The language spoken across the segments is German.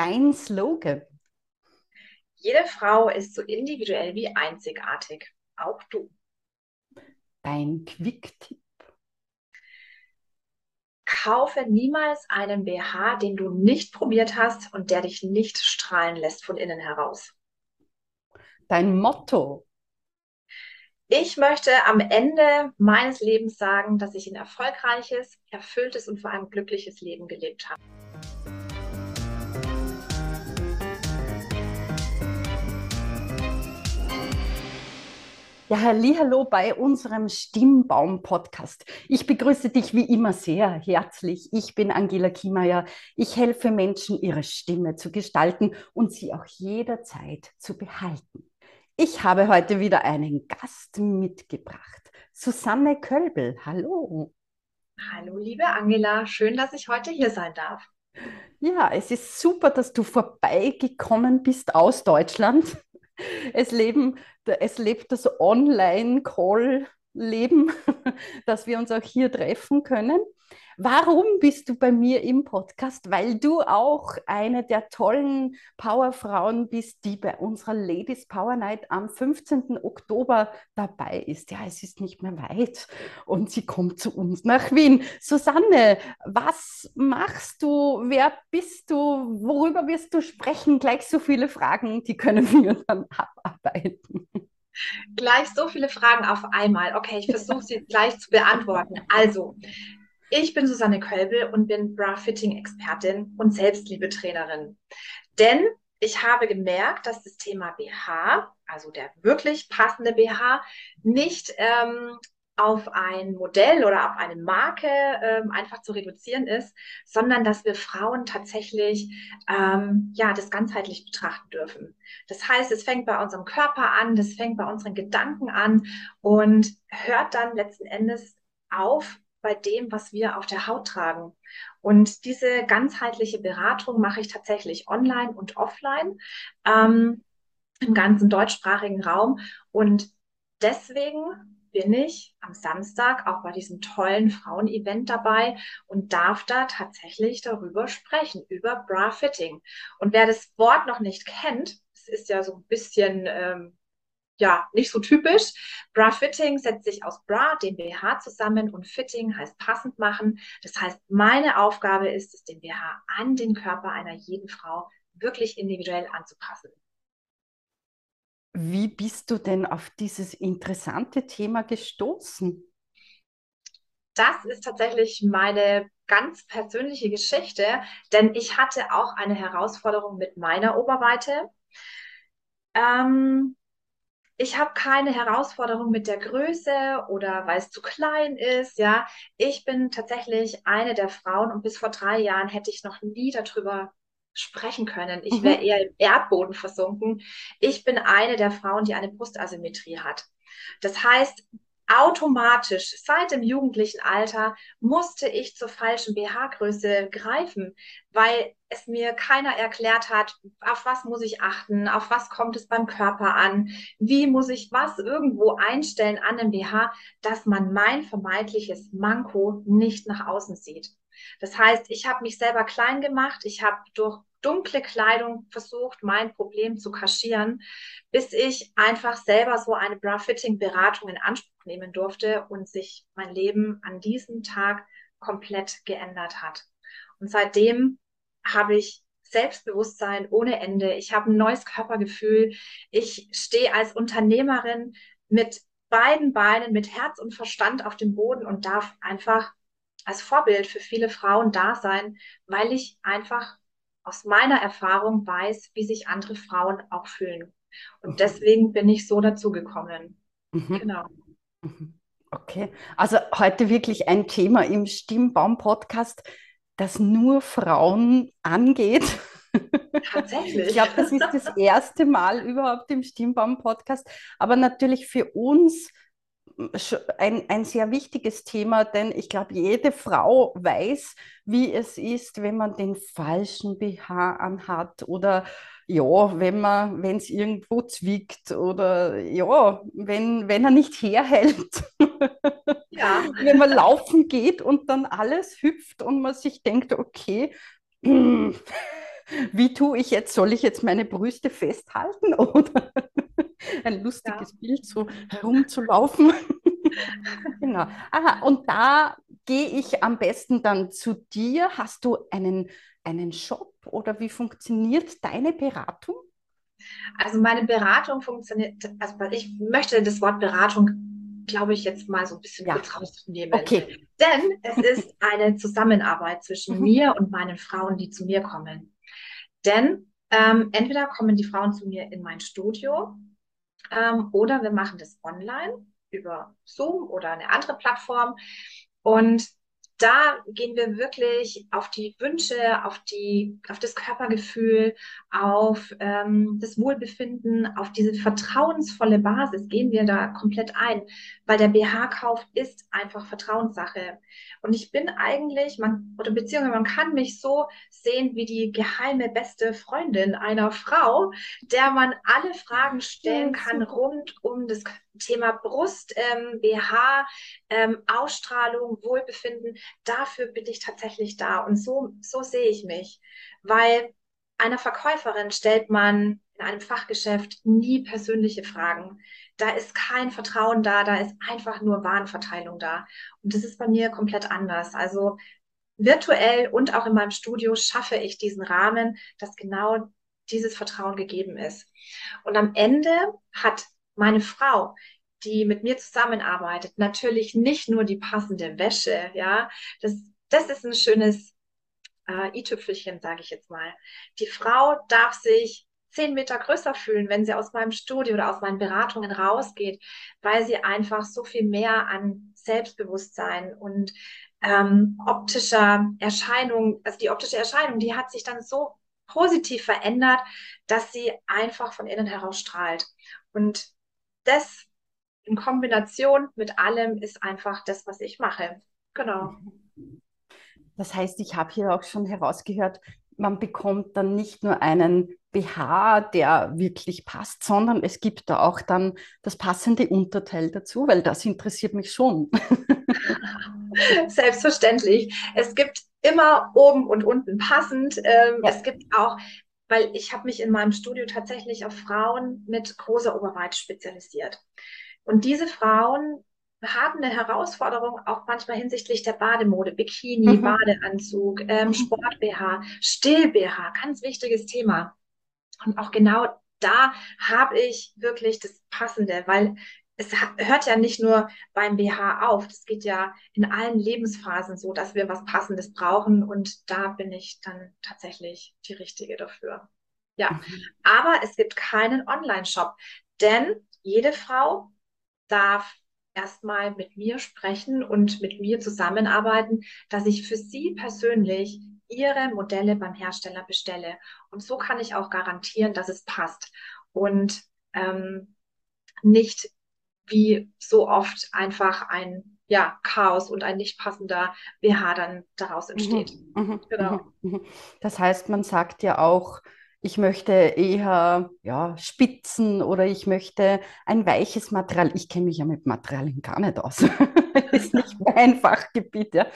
Dein Slogan. Jede Frau ist so individuell wie einzigartig. Auch du. Dein Quick-Tipp. Kaufe niemals einen BH, den du nicht probiert hast und der dich nicht strahlen lässt von innen heraus. Dein Motto. Ich möchte am Ende meines Lebens sagen, dass ich ein erfolgreiches, erfülltes und vor allem glückliches Leben gelebt habe. Ja, hallo bei unserem Stimmbaum-Podcast. Ich begrüße dich wie immer sehr herzlich. Ich bin Angela Kiemeier. Ich helfe Menschen, ihre Stimme zu gestalten und sie auch jederzeit zu behalten. Ich habe heute wieder einen Gast mitgebracht. Susanne Kölbel, hallo. Hallo, liebe Angela. Schön, dass ich heute hier sein darf. Ja, es ist super, dass du vorbeigekommen bist aus Deutschland. Es, leben, es lebt das Online-Call-Leben, dass wir uns auch hier treffen können. Warum bist du bei mir im Podcast? Weil du auch eine der tollen Powerfrauen bist, die bei unserer Ladies Power Night am 15. Oktober dabei ist. Ja, es ist nicht mehr weit und sie kommt zu uns nach Wien. Susanne, was machst du? Wer bist du? Worüber wirst du sprechen? Gleich so viele Fragen, die können wir dann abarbeiten. Gleich so viele Fragen auf einmal. Okay, ich versuche sie gleich zu beantworten. Also, ich bin Susanne Kölbel und bin Bra-Fitting-Expertin und Selbstliebetrainerin. Denn ich habe gemerkt, dass das Thema BH, also der wirklich passende BH, nicht ähm, auf ein Modell oder auf eine Marke ähm, einfach zu reduzieren ist, sondern dass wir Frauen tatsächlich ähm, ja das ganzheitlich betrachten dürfen. Das heißt, es fängt bei unserem Körper an, das fängt bei unseren Gedanken an und hört dann letzten Endes auf bei dem, was wir auf der Haut tragen. Und diese ganzheitliche Beratung mache ich tatsächlich online und offline ähm, im ganzen deutschsprachigen Raum. Und deswegen bin ich am Samstag auch bei diesem tollen Frauen-Event dabei und darf da tatsächlich darüber sprechen, über Bra-Fitting. Und wer das Wort noch nicht kennt, es ist ja so ein bisschen ähm, ja, nicht so typisch. Bra Fitting setzt sich aus Bra, dem BH zusammen und Fitting heißt passend machen. Das heißt, meine Aufgabe ist es, den BH an den Körper einer jeden Frau wirklich individuell anzupassen. Wie bist du denn auf dieses interessante Thema gestoßen? Das ist tatsächlich meine ganz persönliche Geschichte, denn ich hatte auch eine Herausforderung mit meiner Oberweite. Ähm, ich habe keine Herausforderung mit der Größe oder weil es zu klein ist. Ja, ich bin tatsächlich eine der Frauen und bis vor drei Jahren hätte ich noch nie darüber sprechen können. Ich wäre mhm. eher im Erdboden versunken. Ich bin eine der Frauen, die eine Brustasymmetrie hat. Das heißt, automatisch seit dem jugendlichen Alter musste ich zur falschen BH-Größe greifen, weil es mir keiner erklärt hat, auf was muss ich achten, auf was kommt es beim Körper an, wie muss ich was irgendwo einstellen an dem BH, dass man mein vermeintliches Manko nicht nach außen sieht. Das heißt, ich habe mich selber klein gemacht, ich habe durch dunkle Kleidung versucht, mein Problem zu kaschieren, bis ich einfach selber so eine Bra-Fitting-Beratung in Anspruch nehmen durfte und sich mein Leben an diesem Tag komplett geändert hat. Und seitdem habe ich Selbstbewusstsein ohne Ende. Ich habe ein neues Körpergefühl. Ich stehe als Unternehmerin mit beiden Beinen, mit Herz und Verstand auf dem Boden und darf einfach als Vorbild für viele Frauen da sein, weil ich einfach aus meiner Erfahrung weiß, wie sich andere Frauen auch fühlen. Und mhm. deswegen bin ich so dazu gekommen. Mhm. Genau. Mhm. Okay, also heute wirklich ein Thema im Stimmbaum-Podcast, das nur Frauen angeht. Tatsächlich. Ich glaube, das ist das erste Mal überhaupt im Stimmbaum-Podcast, aber natürlich für uns ein, ein sehr wichtiges Thema, denn ich glaube, jede Frau weiß, wie es ist, wenn man den falschen BH anhat oder ja, wenn man, wenn es irgendwo zwickt oder ja, wenn, wenn er nicht herhält. Ja. wenn man laufen geht und dann alles hüpft und man sich denkt, okay, Wie tue ich jetzt? Soll ich jetzt meine Brüste festhalten oder ein lustiges ja. Bild, so herumzulaufen? genau. Aha, und da gehe ich am besten dann zu dir. Hast du einen, einen Shop oder wie funktioniert deine Beratung? Also meine Beratung funktioniert, also ich möchte das Wort Beratung, glaube ich, jetzt mal so ein bisschen ja. kurz rausnehmen. Okay. Denn es ist eine Zusammenarbeit zwischen mhm. mir und meinen Frauen, die zu mir kommen. Denn ähm, entweder kommen die Frauen zu mir in mein Studio ähm, oder wir machen das online über Zoom oder eine andere Plattform. Und da gehen wir wirklich auf die Wünsche, auf, die, auf das Körpergefühl, auf ähm, das Wohlbefinden, auf diese vertrauensvolle Basis gehen wir da komplett ein, weil der BH-Kauf ist einfach Vertrauenssache. Und ich bin eigentlich, man, oder beziehungsweise man kann mich so sehen wie die geheime beste Freundin einer Frau, der man alle Fragen stellen kann rund um das Thema Brust, ähm, BH, ähm, Ausstrahlung, Wohlbefinden, dafür bin ich tatsächlich da. Und so, so sehe ich mich. Weil einer Verkäuferin stellt man in einem Fachgeschäft nie persönliche Fragen. Da ist kein Vertrauen da, da ist einfach nur Warenverteilung da. Und das ist bei mir komplett anders. Also virtuell und auch in meinem Studio schaffe ich diesen Rahmen, dass genau dieses Vertrauen gegeben ist. Und am Ende hat meine Frau, die mit mir zusammenarbeitet, natürlich nicht nur die passende Wäsche, ja, das, das ist ein schönes äh, i-Tüpfelchen, sage ich jetzt mal. Die Frau darf sich zehn Meter größer fühlen, wenn sie aus meinem Studio oder aus meinen Beratungen rausgeht, weil sie einfach so viel mehr an Selbstbewusstsein und ähm, optischer Erscheinung, also die optische Erscheinung, die hat sich dann so positiv verändert, dass sie einfach von innen heraus strahlt. Und das in Kombination mit allem ist einfach das, was ich mache. Genau. Das heißt, ich habe hier auch schon herausgehört, man bekommt dann nicht nur einen BH, der wirklich passt, sondern es gibt da auch dann das passende Unterteil dazu, weil das interessiert mich schon. Selbstverständlich. Es gibt immer oben und unten passend. Ähm, ja. Es gibt auch weil ich habe mich in meinem Studio tatsächlich auf Frauen mit großer Oberweite spezialisiert. Und diese Frauen haben eine Herausforderung auch manchmal hinsichtlich der Bademode, Bikini, mhm. Badeanzug, ähm, mhm. Sport-BH, Still-BH, ganz wichtiges Thema. Und auch genau da habe ich wirklich das Passende, weil es hört ja nicht nur beim BH auf, das geht ja in allen Lebensphasen so, dass wir was Passendes brauchen und da bin ich dann tatsächlich die Richtige dafür. Ja, mhm. aber es gibt keinen Online-Shop, denn jede Frau darf erstmal mit mir sprechen und mit mir zusammenarbeiten, dass ich für sie persönlich ihre Modelle beim Hersteller bestelle. Und so kann ich auch garantieren, dass es passt und ähm, nicht wie so oft einfach ein ja, Chaos und ein nicht passender BH dann daraus mhm, entsteht. Mhm, genau. Mhm, mhm. Das heißt, man sagt ja auch, ich möchte eher ja, Spitzen oder ich möchte ein weiches Material. Ich kenne mich ja mit Materialien gar nicht aus. das ist nicht mein Fachgebiet. Ja.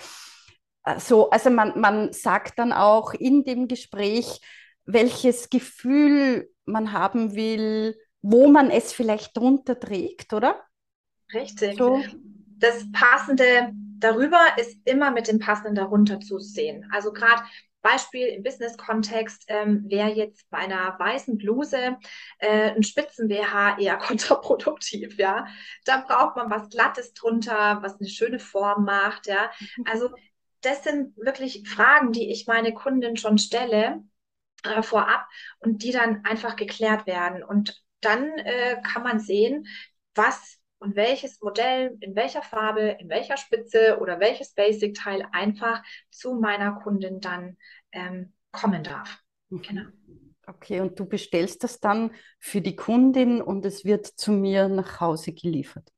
So, also man, man sagt dann auch in dem Gespräch, welches Gefühl man haben will, wo man es vielleicht drunter trägt, oder? Richtig. So. Das Passende darüber ist immer mit dem Passenden darunter zu sehen. Also gerade Beispiel im Business-Kontext ähm, wäre jetzt bei einer weißen Bluse äh, ein Spitzen-BH eher kontraproduktiv, ja. Da braucht man was Glattes drunter, was eine schöne Form macht, ja. Also das sind wirklich Fragen, die ich meine Kundin schon stelle äh, vorab und die dann einfach geklärt werden. Und dann äh, kann man sehen, was und welches Modell in welcher Farbe, in welcher Spitze oder welches Basic-Teil einfach zu meiner Kundin dann ähm, kommen darf. Mhm. Genau. Okay, und du bestellst das dann für die Kundin und es wird zu mir nach Hause geliefert.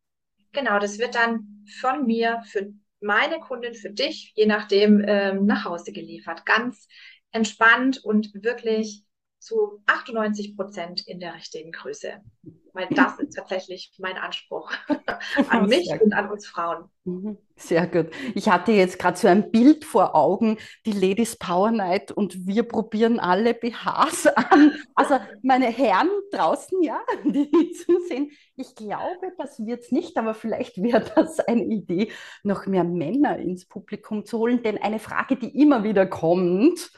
Genau, das wird dann von mir für meine Kundin, für dich, je nachdem, ähm, nach Hause geliefert. Ganz entspannt und wirklich zu 98 Prozent in der richtigen Größe. Weil das ist tatsächlich mein Anspruch an mich und an uns Frauen. Mhm. Sehr gut. Ich hatte jetzt gerade so ein Bild vor Augen, die Ladies Power Night und wir probieren alle BHs an. Also meine Herren draußen, ja, die zusehen. Ich glaube, das wird es nicht, aber vielleicht wäre das eine Idee, noch mehr Männer ins Publikum zu holen. Denn eine Frage, die immer wieder kommt,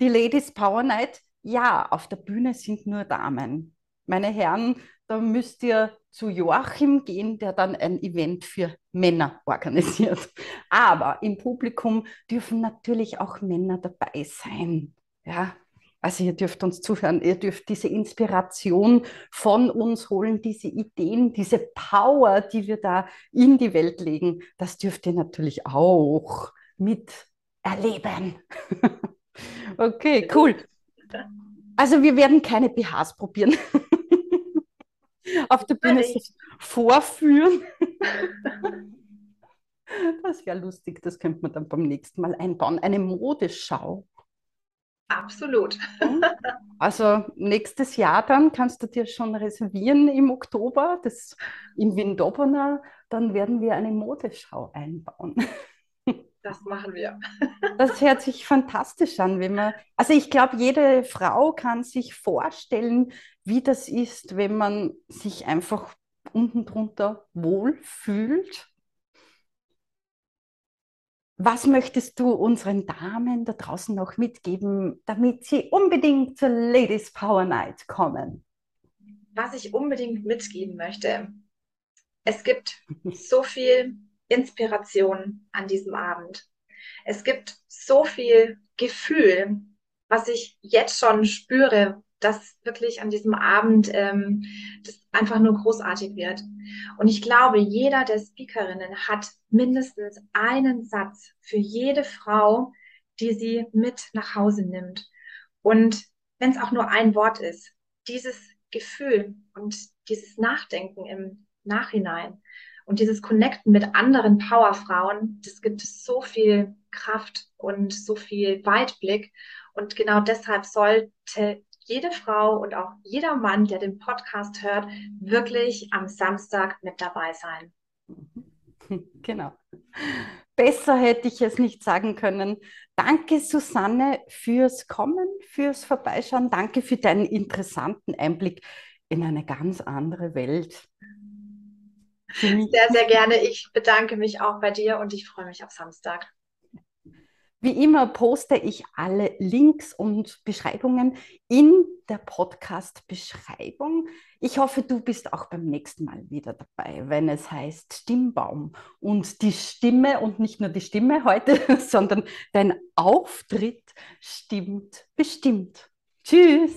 die Ladies Power Night, ja, auf der Bühne sind nur Damen. Meine Herren, da müsst ihr zu Joachim gehen, der dann ein Event für Männer organisiert. Aber im Publikum dürfen natürlich auch Männer dabei sein. Ja, also ihr dürft uns zuhören, ihr dürft diese Inspiration von uns holen, diese Ideen, diese Power, die wir da in die Welt legen, das dürft ihr natürlich auch miterleben. okay, cool. Also wir werden keine BHs probieren. Auf der Bühne vorführen. Das wäre lustig, das könnte man dann beim nächsten Mal einbauen. Eine Modeschau. Absolut. Also nächstes Jahr dann kannst du dir schon reservieren im Oktober, das in Windobona, dann werden wir eine Modeschau einbauen. Das machen wir. Das hört sich fantastisch an, wenn man. Also ich glaube, jede Frau kann sich vorstellen, wie das ist, wenn man sich einfach unten drunter wohlfühlt. Was möchtest du unseren Damen da draußen noch mitgeben, damit sie unbedingt zur Ladies Power Night kommen? Was ich unbedingt mitgeben möchte, es gibt so viel Inspiration an diesem Abend. Es gibt so viel Gefühl, was ich jetzt schon spüre, dass wirklich an diesem Abend ähm, das einfach nur großartig wird. Und ich glaube, jeder der Speakerinnen hat mindestens einen Satz für jede Frau, die sie mit nach Hause nimmt. Und wenn es auch nur ein Wort ist, dieses Gefühl und dieses Nachdenken im Nachhinein und dieses Connecten mit anderen Powerfrauen, das gibt so viel Kraft und so viel Weitblick. Und genau deshalb sollte jede Frau und auch jeder Mann, der den Podcast hört, wirklich am Samstag mit dabei sein. Genau. Besser hätte ich es nicht sagen können. Danke, Susanne, fürs Kommen, fürs Vorbeischauen. Danke für deinen interessanten Einblick in eine ganz andere Welt. Sehr, sehr gerne. Ich bedanke mich auch bei dir und ich freue mich auf Samstag. Wie immer poste ich alle Links und Beschreibungen in der Podcast-Beschreibung. Ich hoffe, du bist auch beim nächsten Mal wieder dabei, wenn es heißt Stimmbaum und die Stimme und nicht nur die Stimme heute, sondern dein Auftritt stimmt bestimmt. Tschüss!